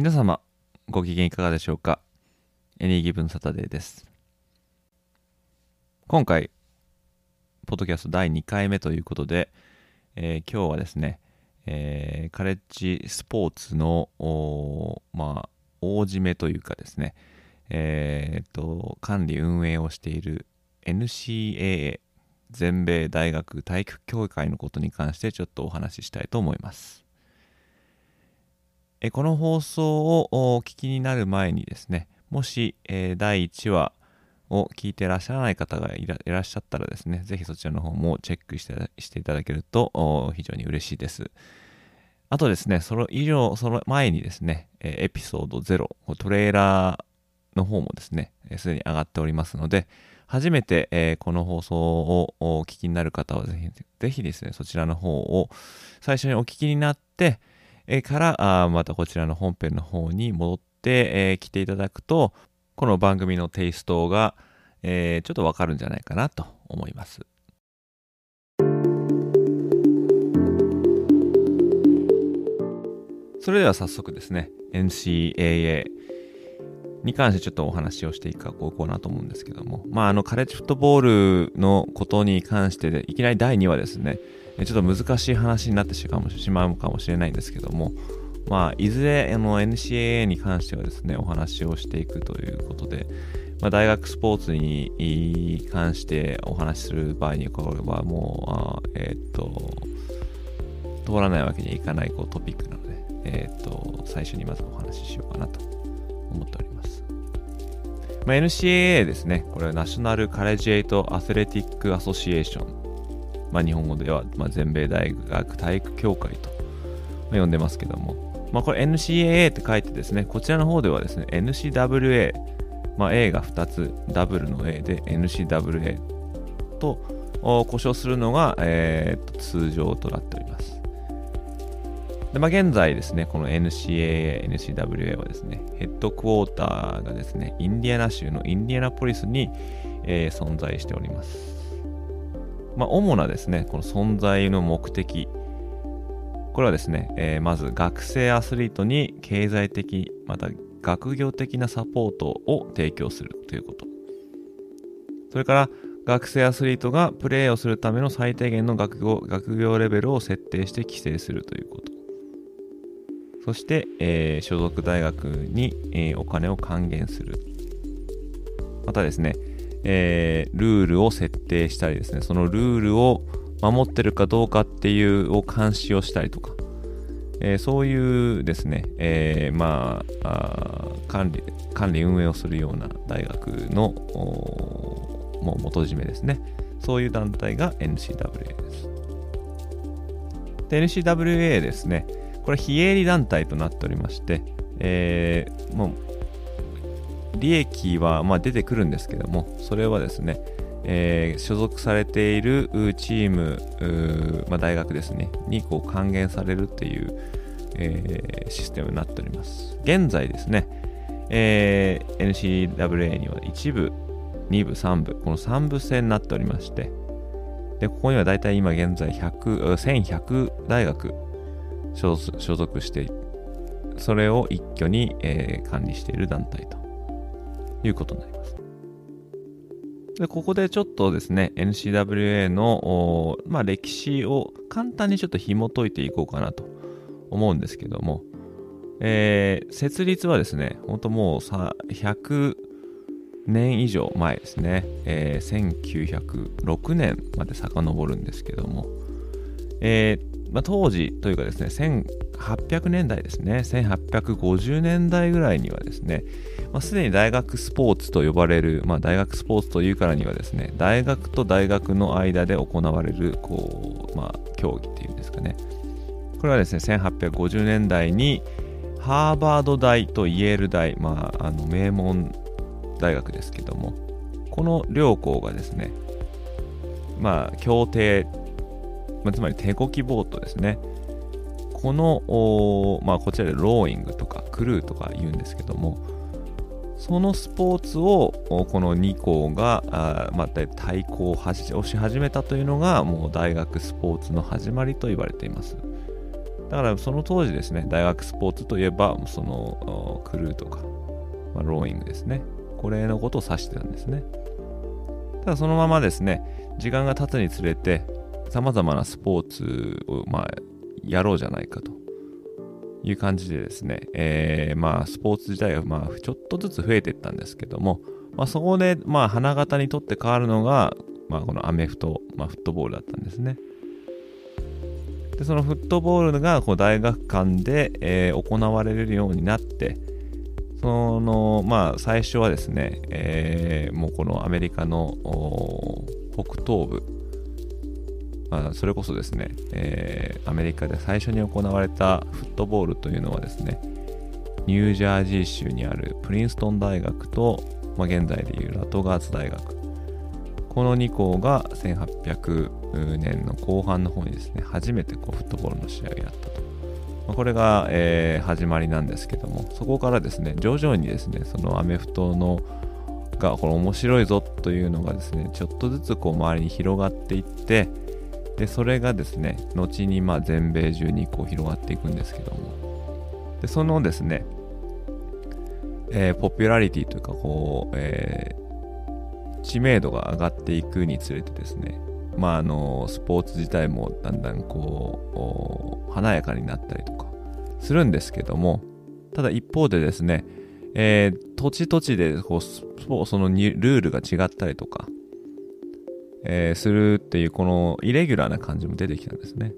皆様ご機嫌いかがでしょうか？エニーギブンサタデーです今回ポッドキャスト第2回目ということで、えー今日はですね、えーカレッジスポーツのまあ大締めというかですね、えーと管理運営をしている NCAA 全米大学体育協会のことに関してちょっとお話ししたいと思います。この放送をお聞きになる前にですね、もし、え第1話を聞いてらっしゃらない方がいらっしゃったらですね、ぜひそちらの方もチェックしてしていただけると非常に嬉しいです。あとですね、その以上、その前にですね、エピソード0、トレーラーの方もですね、すでに上がっておりますので、初めて、えーこの放送をお聞きになる方はぜひ、ぜひですね、そちらの方を最初にお聞きになって、えからあまたこちらの本編の方に戻って、え来ていただくと、この番組のテイストが、えちょっとわかるんじゃないかなと思います。それでは早速ですね、NCAA に関してちょっとお話をしていこうかなと思うんですけども、まあ、あの、カレッジフットボールのことに関してで、いきなり第2話ですね、ちょっと難しい話になってしまうかもしれないんですけども、まあ、いずれあの NCAA に関してはですね、お話をしていくということで、まあ、大学スポーツに関してお話しする場合にこれはもう、えーっと、通らないわけにはいかないこうトピックなので、えーっと、最初にまずお話ししようかなと思っております。まあ、NCAA ですね、これは National Collegiate Athletic Association。まあ、日本語では、まあ、全米大学体育協会と、まあ呼んでますけども、まあ、これ NCAA って書いてですね、こちらの方ではですね、NCWA、まあ、A が2つ、ダブルの A で NCWA とお呼称するのが、えーと通常となっております。でまあ、現在ですね、この NCAA、NCWA はですね、ヘッドクォーターがですね、インディアナ州のインディアナポリスに、えー存在しております。まあ、主なですね、この存在の目的、これはですね、えーまず学生アスリートに経済的、また学業的なサポートを提供するということ。それから、学生アスリートがプレーをするための最低限の学業学業レベルを設定して規制するということ。そして、えー所属大学に、えーお金を還元する。またですね、えールールを設定したりですね、そのルールを守ってるかどうかっていうを監視をしたりとか、えーそういうですね、えーまあ管理、管理運営をするような大学のもう元締めですね。そういう団体が NCWA です。で、NCWA ですね、これ非営利団体となっておりまして、えーもう利益はまあ出てくるんですけども、それはですね、えー所属されているチーム、まあ、大学ですね、にこう還元されるっていう、えーシステムになっております。現在ですね、えー NCWA には1部、2部、3部、この3部制になっておりまして、で、ここにはだいたい今現在100、1100大学所属してそれを一挙に、えー管理している団体ということになります。で、ここでちょっとですね、NCWA の、まあ、歴史を簡単にちょっと紐解いていこうかなと思うんですけども、えー設立はですね、本当もうさ100年以上前ですね、えー1906年まで遡るんですけども、えーまあ、当時というかですね、1800年代ですね、1850年代ぐらいにはですね、まあ、すでに大学スポーツと呼ばれる、まあ、大学スポーツというからにはですね、大学と大学の間で行われる、こう、まあ、競技っていうんですかね。これはですね、1850年代にハーバード大とイェール大、まあ、あの名門大学ですけども、この両校がですね、まあ、協定、まあ、つまり手こきボートですね。この、まあ、こちらでローイングとかクルーとか言うんですけども、そのスポーツをこの2校があ、まあ、対抗をし始めたというのがもう大学スポーツの始まりと言われています。だからその当時ですね大学スポーツといえばそのクルーとか、まあ、ローイングですね。これのことを指してたんですね。ただそのままですね時間が経つにつれて様々なスポーツを、まあ、やろうじゃないかという感じでですね、えー、まあ、スポーツ自体が、まあ、ちょっとずつ増えていったんですけども、まあ、そこで、まあ、花形にとって変わるのが、まあ、このアメフト、まあ、フットボールだったんですね。で、そのフットボールがこう大学間で、えー、行われるようになって、その、まあ、最初はですね、えー、もうこのアメリカの北東部、あ、それこそですね、えー、アメリカで最初に行われたフットボールというのはですね、ニュージャージー州にあるプリンストン大学と、まあ、現在でいうラトガーツ大学。この2校が1800年の後半の方にですね、初めてこうフットボールの試合をやったと。まあ、これが、えー、始まりなんですけども、そこからですね、徐々にですね、そのアメフトのがこれ面白いぞというのがですね、ちょっとずつこう周りに広がっていって、でそれがですね後にま全米中にこう広がっていくんですけども。でそのですね、えー、ポピュラリティというかこう、えー、知名度が上がっていくにつれてですねまああのスポーツ自体もだんだんこう華やかになったりとかするんですけどもただ一方でですね、えー、土地土地でこうそのルールが違ったりとかえー、するっていうこのイレギュラーな感じも出てきたんですね。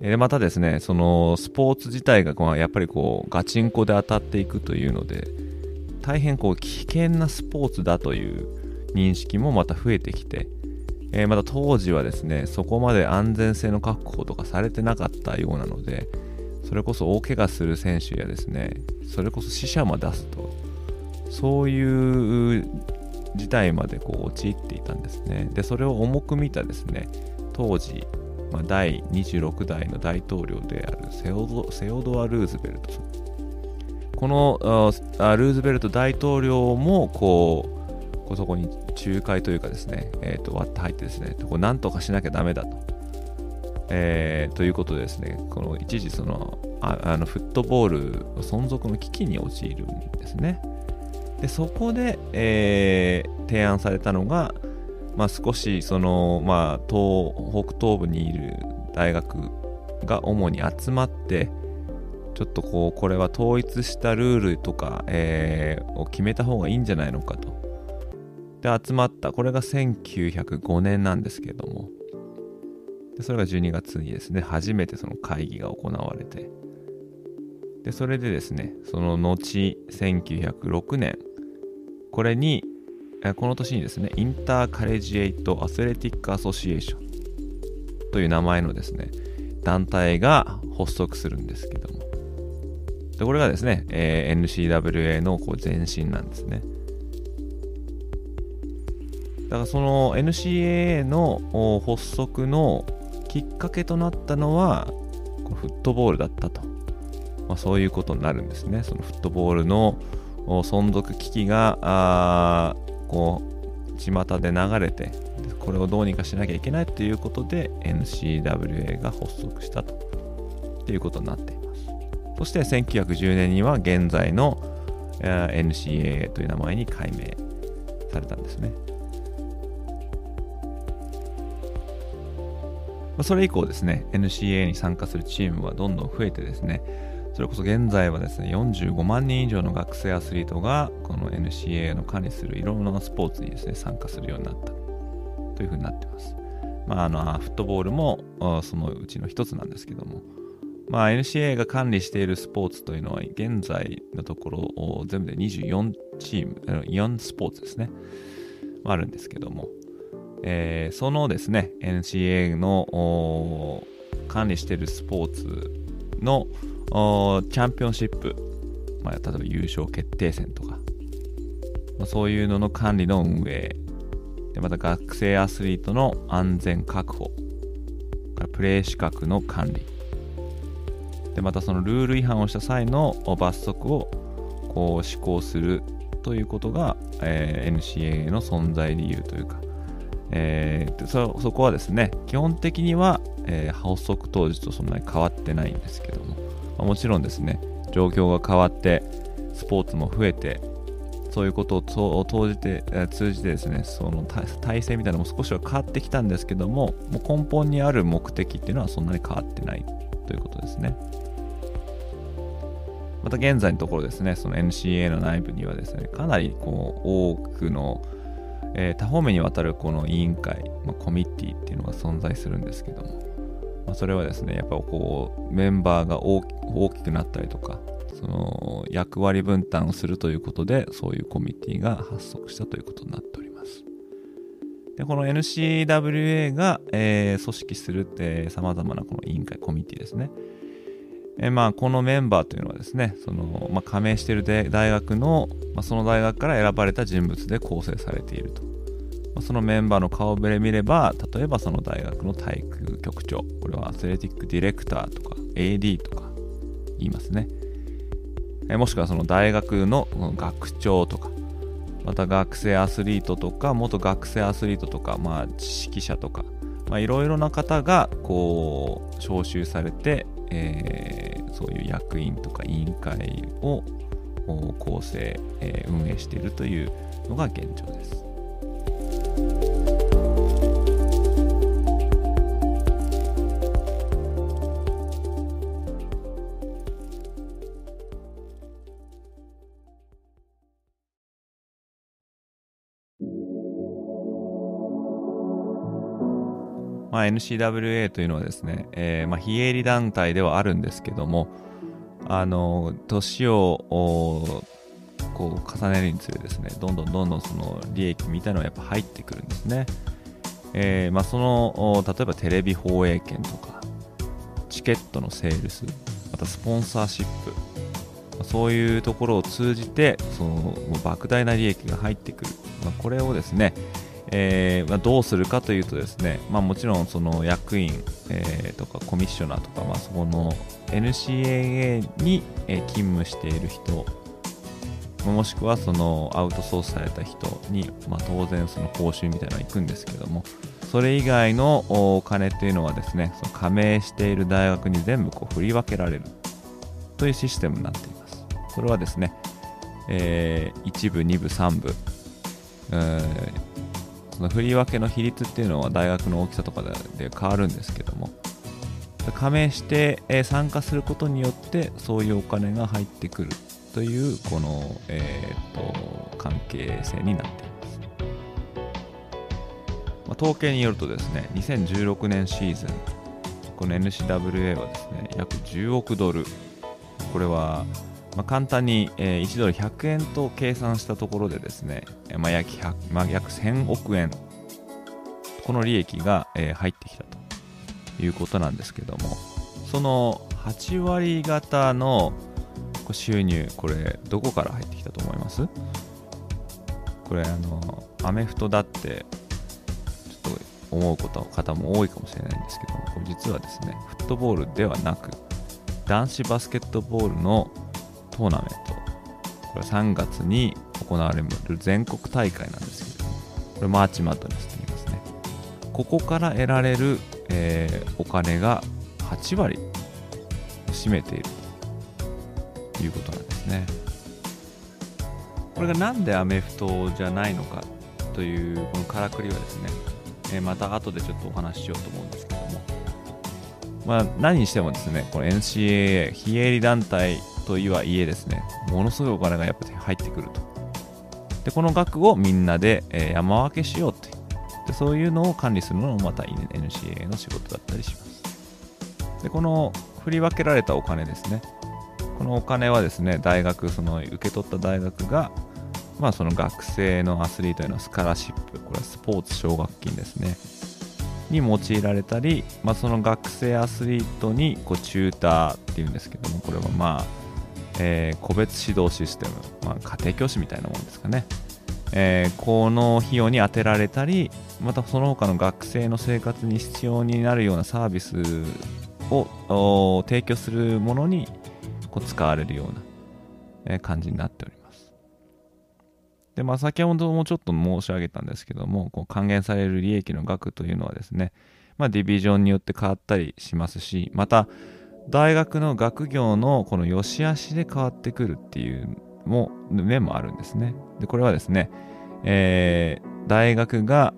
でまたですね、そのスポーツ自体がこうやっぱりこうガチンコで当たっていくというので、大変こう危険なスポーツだという認識もまた増えてきて、えー、また当時はですね、そこまで安全性の確保とかされてなかったようなので、それこそ大怪我する選手やですね、それこそ死者も出すと、そういう事態までこう陥っていたんですね。で、それを重く見たですね、当時、まあ、第26代の大統領であるセオドセオドア・ルーズベルトさん。このルーズベルト大統領もこう、こそこに仲介というかですね、えー、と割って入ってですね、こうなんとかしなきゃダメだと。えー、ということでですね、この一時そのああのフットボール存続の危機に陥るんですね。でそこで、えー、提案されたのが、まあ、少しその、まあ、東北東部にいる大学が主に集まってちょっとこうこれは統一したルールとか、えー、を決めた方がいいんじゃないのかと。で集まった。これが1905年なんですけれども。でそれが12月にですね初めてその会議が行われて。でそれでですねその後1906年これにこの年にですねインターカレジエイト・アスレティック・アソシエーションという名前のですね団体が発足するんですけども。でこれがですね、えー、NCWA のこう前身なんですね。だからその NCAA の発足のきっかけとなったのはフットボールだったと。まあ、そういうことになるんですね。そのフットボールの存続危機が、こう、巷で流れて、これをどうにかしなきゃいけないということで NCWA が発足したとっていうことになっています。そして1910年には現在の NCAA という名前に改名されたんですね。それ以降ですね、NCAA に参加するチームはどんどん増えてですね、それこそ現在はですね、45万人以上の学生アスリートが、この NCA の管理するいろんなスポーツにですね、参加するようになった。というふうになってます。まあ、あの、フットボールもそのうちの一つなんですけども、まあ、NCA が管理しているスポーツというのは、現在のところ、全部で24チーム、4スポーツですね、あるんですけども、えー、そのですね、NCA の管理しているスポーツのチャンピオンシップ、まあ、例えば優勝決定戦とか、まあ、そういうのの管理の運営。でまた学生アスリートの安全確保。プレー資格の管理。でまたそのルール違反をした際の罰則をこう施行するということが、えー、NCAA の存在理由というか、えー、そそこはですね基本的には、えー、発足当時とそんなに変わってないんですけども、まあ、もちろんですね状況が変わってスポーツも増えてそういうことを通じて通じてですねその体制みたいなのも少しは変わってきたんですけどももう根本にある目的っていうのはそんなに変わってないということですね。また現在のところですね、その NCA の内部にはですね、かなりこう多くの、え、多方面にわたるこの委員会、まあ、コミッティっていうのが存在するんですけども、まあ、それはですね、やっぱこうメンバーが大きくなったりとか、その役割分担をするということで、そういうコミッティが発足したということになっております。で、この NCWA が、えー、組織するさまざまなこの委員会、コミッティですね。えまあ、このメンバーというのはですね、そのまあ、加盟している大学の、まあ、その大学から選ばれた人物で構成されていると。そのメンバーの顔ぶれ見れば、例えばその大学の体育局長、これはアスレティックディレクターとか AD とか言いますね。えもしくはその大学の学長とか、また学生アスリートとか、元学生アスリートとか、まあ、知識者とか、いろいろな方がこう招集されて、えー、そういう役員とか委員会を構成、えー、運営しているというのが現状です。まあ、NCWA というのはですね、えーまあ、非営利団体ではあるんですけども、あの年をこう重ねるにつれですね、どんどんどんどんその利益みたいなのがやっぱ入ってくるんですね。えーまあ、その例えばテレビ放映権とか、チケットのセールス、またスポンサーシップ、そういうところを通じて、その莫大な利益が入ってくる。まあ、これをですね、えーまあ、どうするかというとですね、まあ、もちろんその役員、えー、とかコミッショナーとか、まあ、そこの NCAA に、勤務している人もしくはそのアウトソースされた人に、まあ、当然その報酬みたいなのが行くんですけどもそれ以外のお金っていうのはですねその加盟している大学に全部こう振り分けられるというシステムになっています。それはですね、えー、1部2部3部、えその振り分けの比率っていうのは大学の大きさとかで変わるんですけども加盟して、参加することによってそういうお金が入ってくる。というこの、えーと、関係性になっています、まあ、統計によるとですね2016年シーズンこの NCWA はですね約10億ドル。これはまあ、簡単に、えー、1ドル100円と計算したところでですね、まあ、約まあ、約1000億円、この利益が、えー、入ってきたということなんですけども、その8割方の収入、これ、どこから入ってきたと思います？これ、あの、アメフトだって、ちょっと思うこと方も多いかもしれないんですけども、これ実はですね、フットボールではなく、男子バスケットボールのトーナメント。これ3月に行われる全国大会なんですけどこれマーチマッドネスと言いますね。ここから得られる、えー、お金が8割を占めている。いうことなんですねこれがなんでアメフトじゃないのかというこのからくりはですね、え、また後でちょっとお話ししようと思うんですけどもまあ何にしてもですねこの NCAA 非営利団体とはいえですね、ものすごいお金がやっぱ入ってくると。で、この額をみんなで、え、山分けしようってで。そういうのを管理するのもまた NCAA の仕事だったりします。で、この振り分けられたお金ですね。のお金はですね、大学、その受け取った大学が、まあその学生のアスリートへのスカラシップ、これはスポーツ奨学金ですね。に用いられたり、まあ、その学生アスリートにこうチューターっていうんですけどもこれはまあ、えー、個別指導システム、まあ、家庭教師みたいなもんですかね、えー、この費用に充てられたりまたその他の学生の生活に必要になるようなサービスを提供するものにこう使われるような感じになっております。で、まあ、先ほどもちょっと申し上げたんですけども、こう還元される利益の額というのはですね、まあ、ディビジョンによって変わったりしますし、また、大学の学業のこの良し悪しで変わってくるっていうも面もあるんですね。で、これはですね、えー、大学が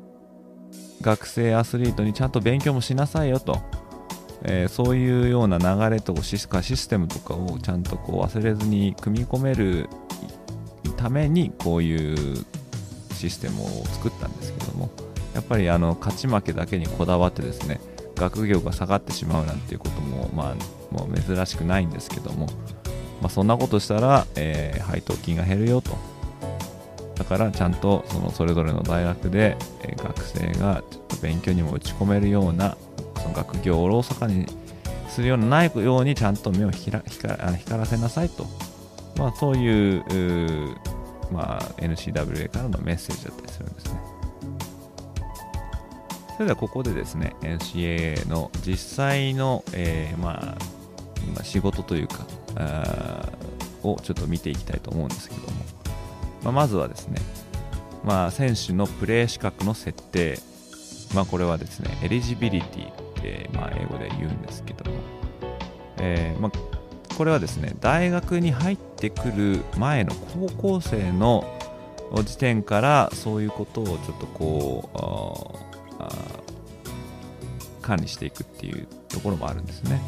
学生アスリートにちゃんと勉強もしなさいよと、えー、そういうような流れとシスシステムとかをちゃんとこう忘れずに組み込めるためにこういうシステムを作ったんですけどもやっぱりあの勝ち負けだけにこだわってですね学業が下がってしまうなんていうことも,、まあ、もう珍しくないんですけども、まあ、そんなことしたら、えー、配当金が減るよと。だからちゃんとそのそれぞれの大学で、え、学生がちょっと勉強にも打ち込めるようなその学業をおろそかにするようなないようにちゃんと目を光らせなさいと。まあ、そういう、うまあ、NCWA からのメッセージだったりするんですね。それではここでですね、NCAA の実際の、えー、まあ、仕事というかあ、をちょっと見ていきたいと思うんですけども、まあ、まずはですね、まあ、選手のプレー資格の設定、まあ、これはですね、エリジビリティ、まあ、英語で言うんですけども、えーまあ、これはですね大学に入ってくる前の高校生の時点からそういうことをちょっとこう管理していくっていうところもあるんですね。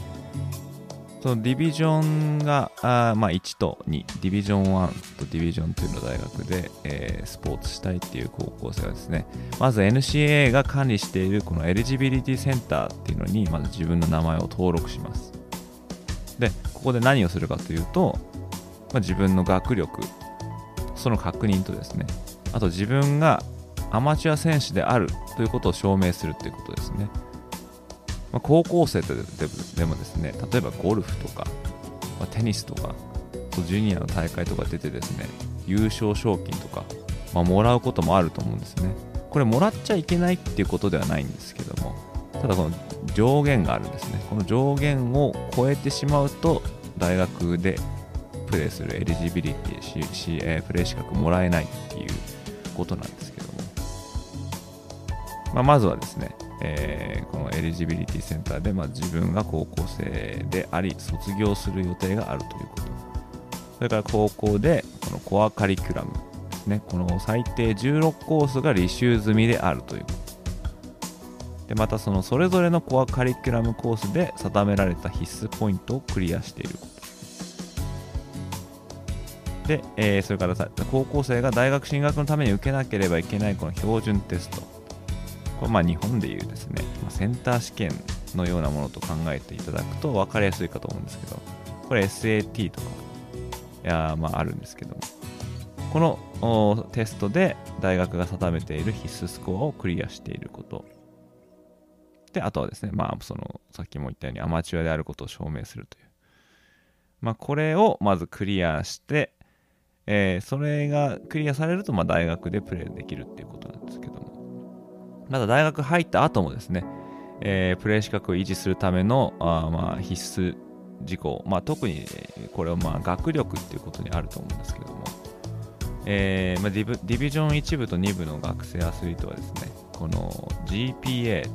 そのディビジョンがあ、まあ、1と2、ディビジョン1とディビジョン2の大学で、えー、スポーツしたいっていう高校生はですね、まず NCA が管理しているこのエリジビリティセンターっていうのに、まず自分の名前を登録します。で、ここで何をするかというと、まあ、自分の学力、その確認とですね、あと自分がアマチュア選手であるということを証明するということですね。まあ、高校生ででもですね、例えばゴルフとか、まあ、テニスとか、ジュニアの大会とか出てですね、優勝賞金とか、まあ、もらうこともあると思うんですね。これもらっちゃいけないっていうことではないんですけども、ただこの上限があるんですね。この上限を超えてしまうと、大学でプレーするエリジビリティし、えプレー資格もらえないっていうことなんですけども、まあ、まずはですね、えー、このエリジビリティセンターで、まあ、自分が高校生であり、卒業する予定があるということ。それから高校で、このコアカリキュラムですね、この最低16コースが履修済みであるということ。でまたそのそれぞれのコアカリキュラムコースで定められた必須ポイントをクリアしていることで、えー、それから高校生が大学進学のために受けなければいけないこの標準テストこれまあ日本でいうですね、まセンター試験のようなものと考えていただくと分かりやすいかと思うんですけどこれ SAT とかいやまああるんですけどもこのテストで大学が定めている必須スコアをクリアしていることで、あとはですね、まあ、その、さっきも言ったようにアマチュアであることを証明するという。まあ、これをまずクリアして、えー、それがクリアされると、まあ、大学でプレーできるっていうことなんですけども。まだ大学入った後もですね、えー、プレー資格を維持するためのあまあ必須事項、まあ、特にこれはまあ学力っていうことにあると思うんですけども、えーまあ、ディディビジョン1部と2部の学生アスリートはですね、この GPA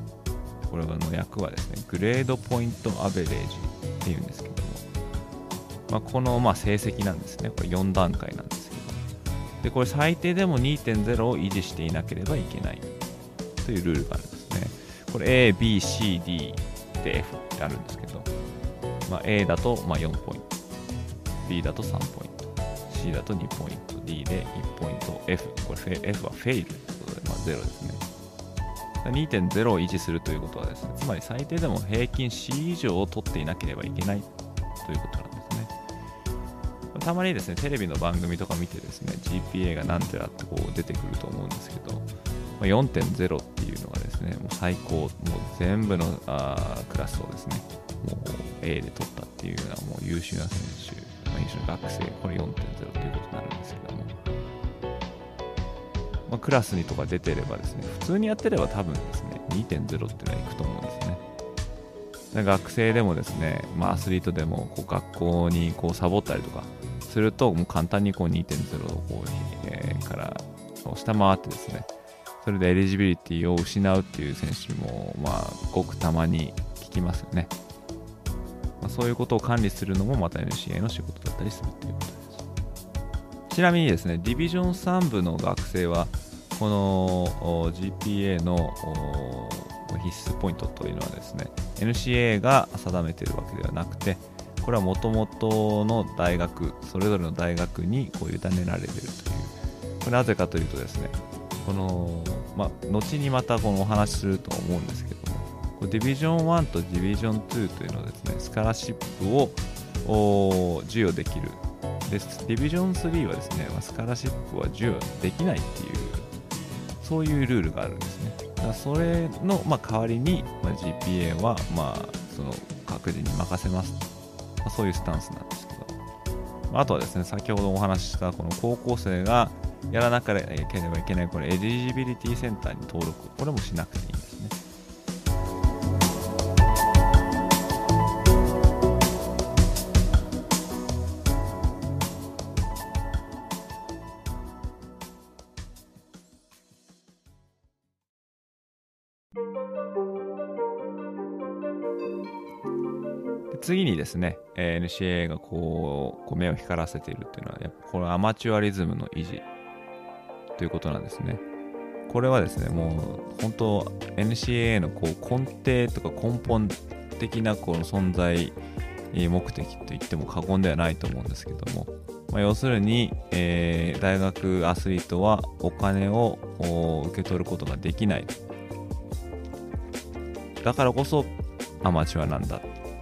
これの役はですね、グレードポイントアベレージっていうんですけども、まあ、このまあ成績なんですね。これ4段階なんですけど。で、これ最低でも2.0を維持していなければいけないというルールがあるんですね。これ A、B、C、D で F ってあるんですけど、まあ、A だとま4ポイント、B だと3ポイント、C だと2ポイント、D で1ポイント、F、これ F はフェイルということで、まあ、0ですね。2.0を維持するということはですね、つまり最低でも平均 C 以上を取っていなければいけないということなんですね。たまにですね、テレビの番組とか見てですね、GPA が何てらってこう出てくると思うんですけど、4.0っていうのがですね、もう最高、もう全部のあクラスをですね、もう A で取ったっていうようなもう優秀な選手、まあ、優秀な学生、これ4.0ということになるんですけども、まあ、クラスにとか出てればですね、普通にやってれば多分ですね、2.0っていうのはいくと思うんですね。学生でもですね、まあ、アスリートでもこう学校にこうサボったりとかすると、もう簡単にこう2.0をこう、えー、から下回ってですね、それでエリジビリティを失うっていう選手も、まあ、ごくたまに聞きますよね。まあ、そういうことを管理するのもまた NCA の仕事だったりするということです。ちなみにですね、ディビジョン3部の学生は、この GPA の必須ポイントというのはですね、NCA が定めているわけではなくて、これはもともとの大学、それぞれの大学にこう委ねられているという、これなぜかというとですね、この、ま、後にまたこのお話しすると思うんですけども、ディビジョン1とディビジョン2というのはですね、スカラシップを授与できる。で、ディビジョン3はですね、スカラシップは授与できないっていう、そういうルールがあるんですね。だそれの、ま、代わりに、ま、GPA は、まあ、その各自に任せます。まあ、そういうスタンスなんですけど。あとはですね、先ほどお話ししたこの高校生がやらなければいけないこれエリジビリティセンターに登録。これもしなくていいんですね。次にですね、NCA がこう目を光らせているっていうのはやっぱこのアマチュアリズムの維持。ということなんですね。これはですね、もう本当 NCAA のこう根底とか根本的なこの存在目的と言っても過言ではないと思うんですけども、まあ、要するに、えー、大学アスリートはお金を受け取ることができないだからこそアマチュアなんだ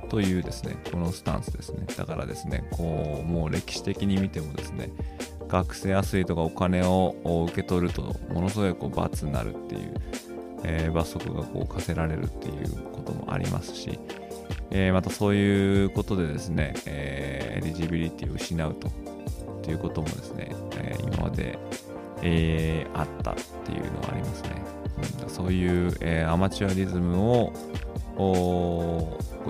というですねこのスタンスですねだからですねこうもう歴史的に見てもですね学生アスリートがお金を受け取るとものすごいこう罰になるっていう、えー、罰則がこう課せられるっていうこともありますし、えー、またそういうことでですね、えー、エリジビリティを失うとということもですね、えー、今まで、えー、あったっていうのはありますね。うん、そういう、えー、アマチュアリズムを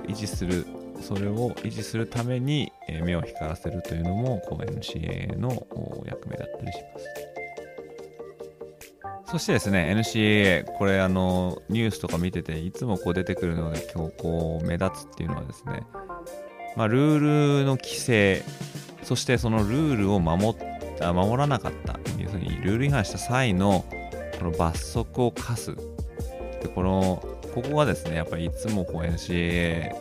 維持するそれを維持するために目を光らせるというのもこう NCA の役目だったりします。そしてですね、NCAA、これあの、ニュースとか見てて、いつもこう出てくるので、今日こう目立つっていうのはですね、まあ、ルールの規制、そしてそのルールを守った守らなかった、要するにルール違反した際のこの罰則を課す。で、この、ここがですね、やっぱりいつもこう NCAA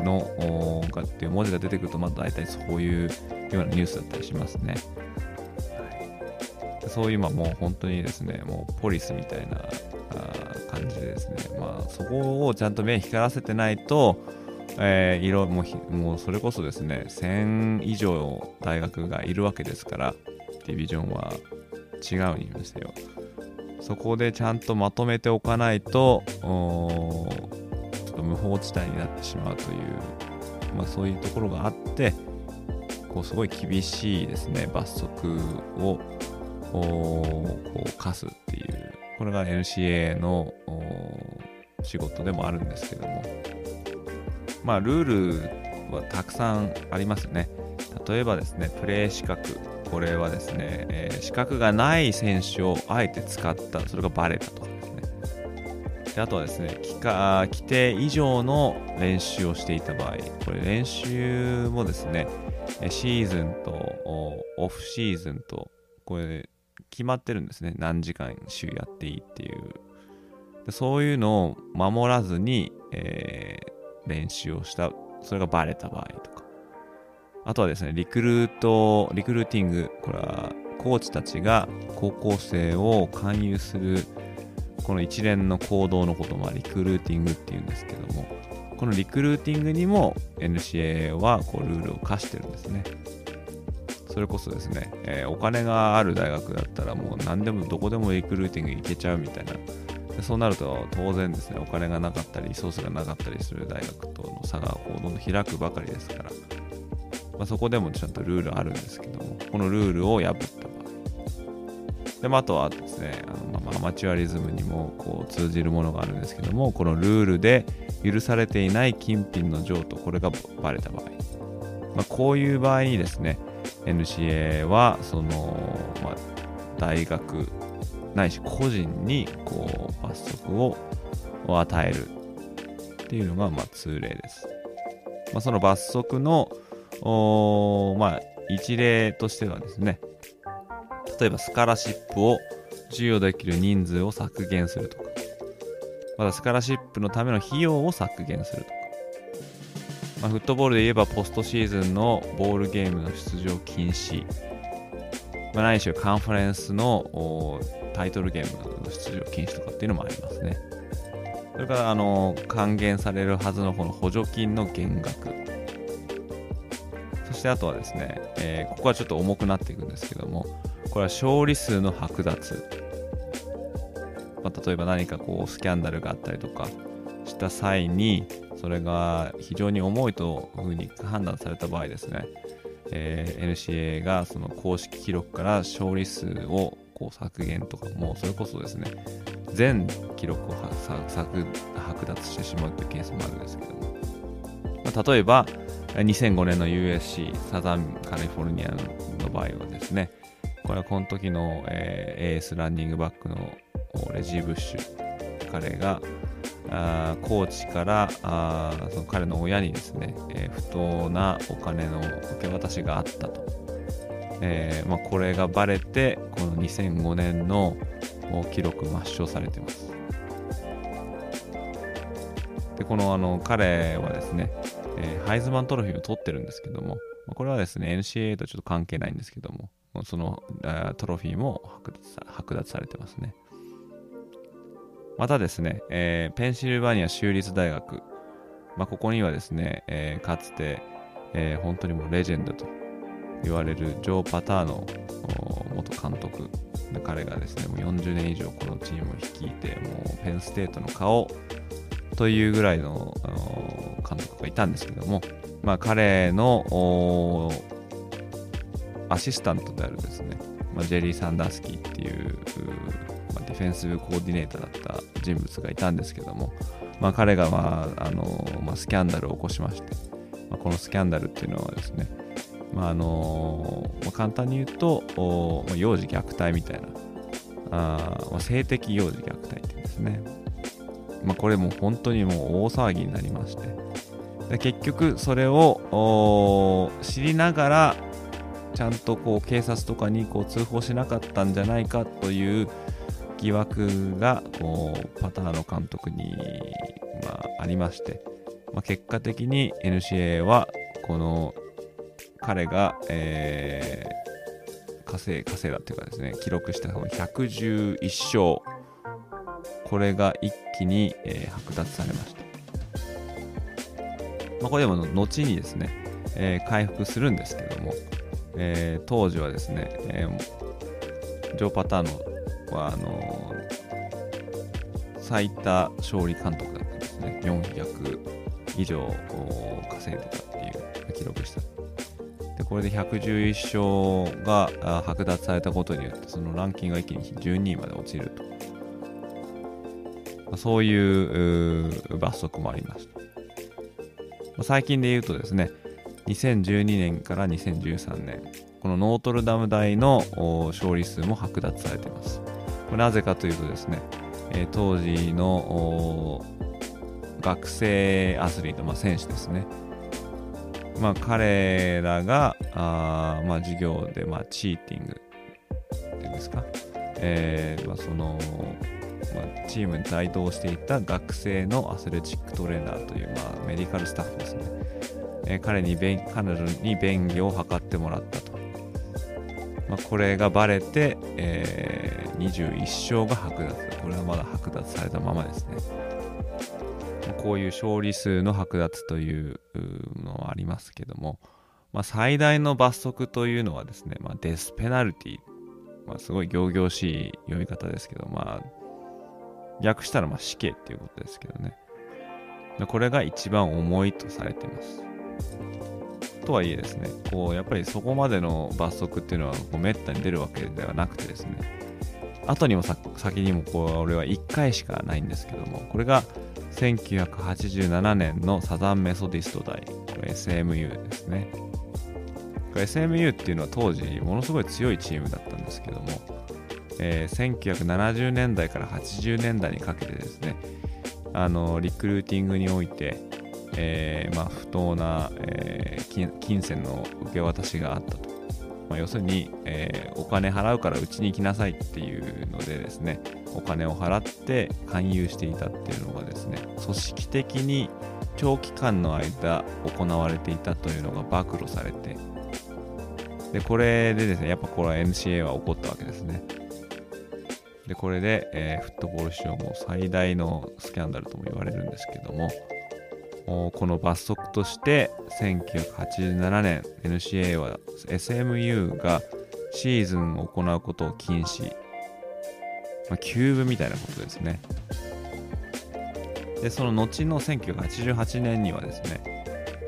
のがっていう文字が出てくると、まあ、大体そういうようなニュースだったりしますね。はい、そういう今もう本当にですね、もうポリスみたいな感じでですね、まあ、そこをちゃんと目光らせてないと、えー、色ももうそれこそですね、1000以上大学がいるわけですから、ディビジョンは違うんですよ。そこでちゃんとまとめておかないと、と無法地帯になってしまうという、まあ、そういうところがあってこうすごい厳しいですね罰則をこう課すっていう。これが NCA の仕事でもあるんですけども。まあルールはたくさんありますね。例えばですねプレー資格。これはですね、えー、資格がない選手をあえて使った。それがバレたと。であとはですね規定以上の練習をしていた場合これ練習もですねシーズンとオフシーズンとこれ決まってるんですね。何時間週やっていいっていう。でそういうのを守らずに、えー、練習をしたそれがバレた場合とか。あとはですねリクルートリクルーティングこれはコーチたちが高校生を勧誘するこの一連の行動のこともリクルーティングっていうんですけどもこのリクルーティングにも NCAA はこうルールを課してるんですね。それこそですね、えー、お金がある大学だったらもう何でもどこでもリクルーティング行けちゃうみたいな。そうなると当然ですねお金がなかったりリソースがなかったりする大学との差がこうどんどん開くばかりですから、まあ、そこでもちゃんとルールあるんですけどもこのルールを破った。で、まあ、あとはですねあの、まあ、アマチュアリズムにもこう通じるものがあるんですけどもこのルールで許されていない金品の譲渡これがバレた場合、まあ、こういう場合にですね NCA はその、まあ、大学ないし個人にこう罰則を与えるっていうのがまあ通例です。まあ、その罰則のまあ、一例としてはですね例えばスカラシップを授与できる人数を削減するとかまたスカラシップのための費用を削減するとかまあ、フットボールで言えばポストシーズンのボールゲームの出場禁止、まあ、ないしはカンファレンスのタイトルゲームの出場禁止とかっていうのもありますね。それからあの還元されるはずのこの補助金の減額。そしてあとはですね、えー、ここはちょっと重くなっていくんですけども、これは勝利数の剥奪。まあ、例えば何かこうスキャンダルがあったりとかした際に、それが非常に重いというふうに判断された場合ですね、えー、NCA がその公式記録から勝利数をこう削減とかもうそれこそですね全記録を剥奪してしまうというケースもあるんですけども、まあ、例えば2005年の USC サザンカリフォルニアの場合はですねこれはこの時の、えー、エースランニングバックのレジー・ブッシュ彼があコーチからあその彼の親にですね、えー、不当なお金の受け渡しがあったと、えーまあ、これがバレてこの2005年の記録抹消されてます。でこのあの彼はですね、えー、ハイズマントロフィーを取ってるんですけどもこれはですね NCAA とちょっと関係ないんですけどもそのトロフィーも剥奪されてますね。またですね、えー、ペンシルバニア州立大学、まあ、ここにはですね、えー、かつて、えー、本当にもうレジェンドと言われるジョー・パターの元監督。彼がですねもう40年以上このチームを率いてもうペンステートの顔というぐらいの監督がいたんですけども、まあ、彼のアシスタントであるですね、まあ、ジェリー・サンダースキーっていうまあ、ディフェンスコーディネーターだった人物がいたんですけども、まあ、彼が、まああのまあ、スキャンダルを起こしまして、まあ、このスキャンダルっていうのはですね、まああのまあ、簡単に言うと、まあ、幼児虐待みたいな、あまあ、性的幼児虐待っていうんですね。まあ、これも本当にもう大騒ぎになりまして、で結局それを知りながらちゃんとこう警察とかにこう通報しなかったんじゃないかという疑惑がこうパターの監督に、まあ、ありまして、まあ、結果的に NCA はこの彼が、えー、稼い稼いだっていうかですね記録した111勝これが一気に、えー、剥奪されました、まあ、これでも後にですね、えー、回復するんですけども、えー、当時はですね、えー、ジョー・パターのはあの最多勝利監督だったんですね。400以上稼いでたっていう記録した。でこれで111勝が剥奪されたことによってそのランキングが一気に12位まで落ちると。まあそういう罰則もありました。最近で言うとですね2012年から2013年このノートルダム大の勝利数も剥奪されています。なぜかというとですね、えー、当時の学生アスリート、まあ、選手ですね。まあ、彼らがあ、まあ、授業で、まあ、チーティングっていうんですか、えーまあ、その、まあ、チームに帯同していた学生のアスレチックトレーナーという、まあ、メディカルスタッフですね、えー、彼に彼女に便宜を図ってもらったと、まあ、これがバレて、え21勝が剥奪。これはまだ剥奪されたままですね。こういう勝利数の剥奪というのはありますけども、まあ、最大の罰則というのはですね、まあ、デスペナルティ、まあ、すごい仰々しい読み方ですけど、まあ、訳したらま死刑っていうことですけどね。これが一番重いとされています。とはいえですね、こうやっぱりそこまでの罰則っていうのはこうめったに出るわけではなくてですね、後にも先にもこれは1回しかないんですけども、これが1987年のサザンメソディスト大、SMU ですね。SMU っていうのは当時ものすごい強いチームだったんですけども、えー、1970年代から80年代にかけてですね、あのリクルーティングにおいて、えーまあ、不当な、えー、金銭の受け渡しがあったと。まあ、要するに、えー、お金払うからうちに来なさいっていうのでですね、お金を払って勧誘していたっていうのがですね、組織的に長期間の間行われていたというのが暴露されて、で、これでですね、やっぱこれは NCA は怒ったわけですね。で、これで、えー、フットボール史上も最大のスキャンダルとも言われるんですけども、この罰則として1987年 NCA は SMU がシーズンを行うことを禁止、まあ、キューブみたいなことですね。でその後の1988年にはですね、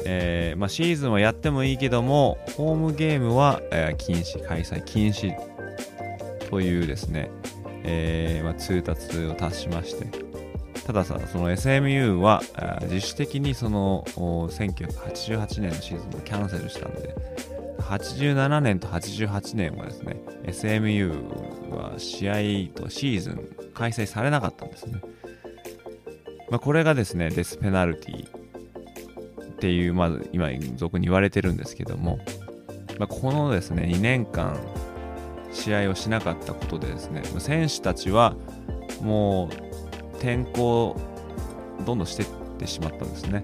えー、まあ、シーズンはやってもいいけどもホームゲームは、えー、禁止開催禁止というですね、えー、まあ、通達を達しましてたださ、その SMU は自主的にその1988年のシーズンをキャンセルしたんで、87年と88年はですね、SMU は試合とシーズン開催されなかったんですね。まあ、これがですね、デスペナルティっていう、まず今、俗に言われてるんですけども、まあ、このですね、2年間試合をしなかったことでですね、選手たちはもう転校どんどんしていってしまったんですね。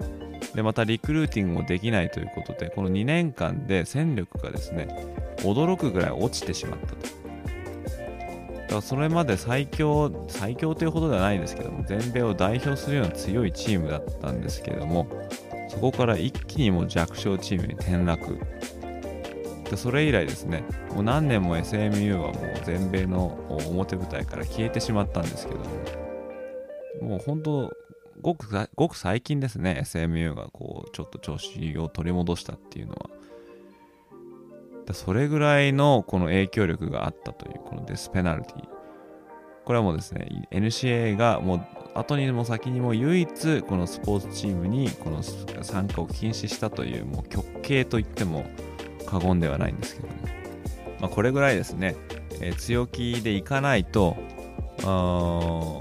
で、またリクルーティングもできないということで、この2年間で戦力がですね、驚くぐらい落ちてしまったと。だからそれまで最強、最強というほどではないですけども、全米を代表するような強いチームだったんですけれども、そこから一気にも弱小チームに転落。でそれ以来ですね、もう何年も SMU はもう全米の表舞台から消えてしまったんですけども、もう本当ごくごく最近ですね SMU がこうちょっと調子を取り戻したっていうのは。それぐらいのこの影響力があったというこのデスペナルティ。これはもうですね NCA がもう後にも先にも唯一このスポーツチームにこの参加を禁止したというもう極刑と言っても過言ではないんですけども、まあ、これぐらいですね、えー、強気でいかないとあ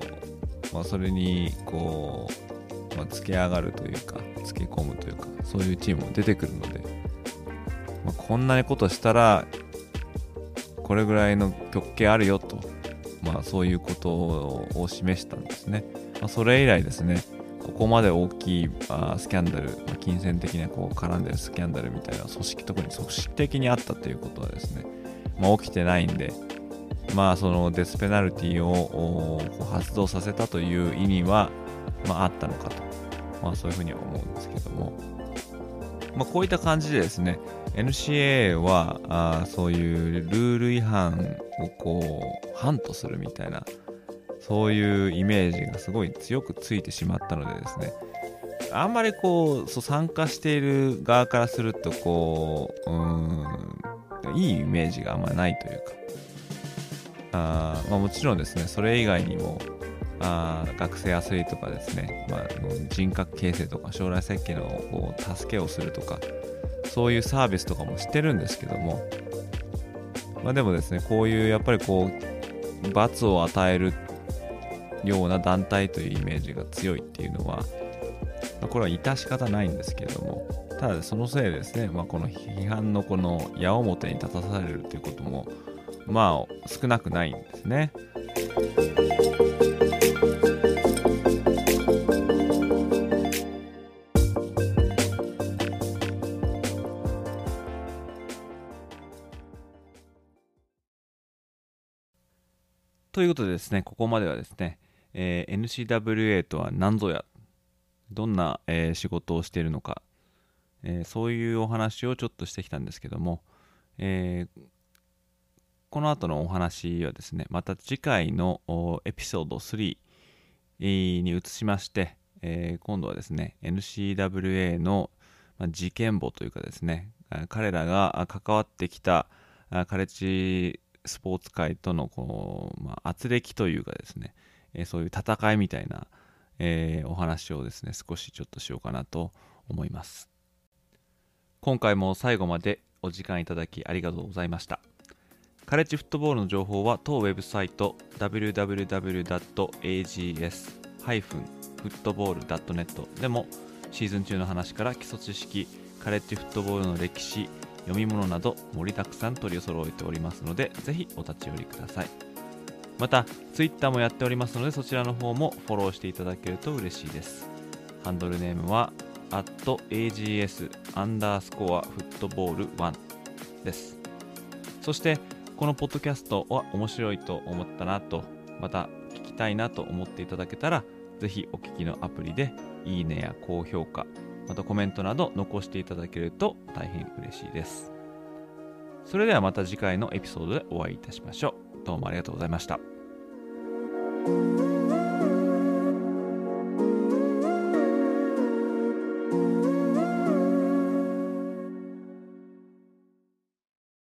まあ、それにこう、まあ、つけ上がるというかつけ込むというかそういうチームも出てくるので、まあ、こんなにことしたらこれぐらいの極刑あるよと、まあ、そういうことを示したんですね、まあ、それ以来ですね。ここまで大きいあスキャンダル、ま、金銭的なこう絡んでるスキャンダルみたいな組織特に組織的にあったということはですね、まあ、起きてないんで、まあ、そのデスペナルティを発動させたという意味は、まあ、あったのかと、まあ、そういうふうには思うんですけども、まあ、こういった感じでですね NCAA はあそういうルール違反をこうハントするみたいなそういうイメージがすごい強くついてしまったのでですねあんまりこうそう参加している側からするとこううんいいイメージがあんまないというかあまあ、もちろんですねそれ以外にもあ学生アスリートがですね、まあ、人格形成とか将来設計のこう助けをするとかそういうサービスとかもしてるんですけども、まあ、でもですねこういうやっぱりこう罰を与えるような団体というイメージが強いっていうのは、まあ、これは致し方ないんですけれどもただそのせいですね、まあ、この批判のこの矢面に立たされるということもまあ少なくないんですね。ということでですね、ここまではですね、えー、NCWA とは何ぞや、どんな、えー、仕事をしているのか、えー、そういうお話をちょっとしてきたんですけども、えー、この後のお話はですね、また次回のエピソード3に移しまして、えー、今度はですね、NCWA の事件簿というかですね、彼らが関わってきたカレッジスポーツ界とのこう、まあ、圧力というかですね、えー、そういう戦いみたいな、えー、お話をですね、少しちょっとしようかなと思います。今回も最後までお時間いただきありがとうございました。カレッジフットボールの情報は当ウェブサイト www.ags-football.net でもシーズン中の話から基礎知識、カレッジフットボールの歴史、読み物など盛りだくさん取り揃えておりますのでぜひお立ち寄りくださいまた Twitter もやっておりますのでそちらの方もフォローしていただけると嬉しいですハンドルネームは ags アンダースコアフットボール1ですそしてこのポッドキャストは面白いと思ったなとまた聞きたいなと思っていただけたらぜひお聞きのアプリでいいねや高評価またコメントなど残していただけると大変嬉しいです。それではまた次回のエピソードでお会いいたしましょう。どうもありがとうございました。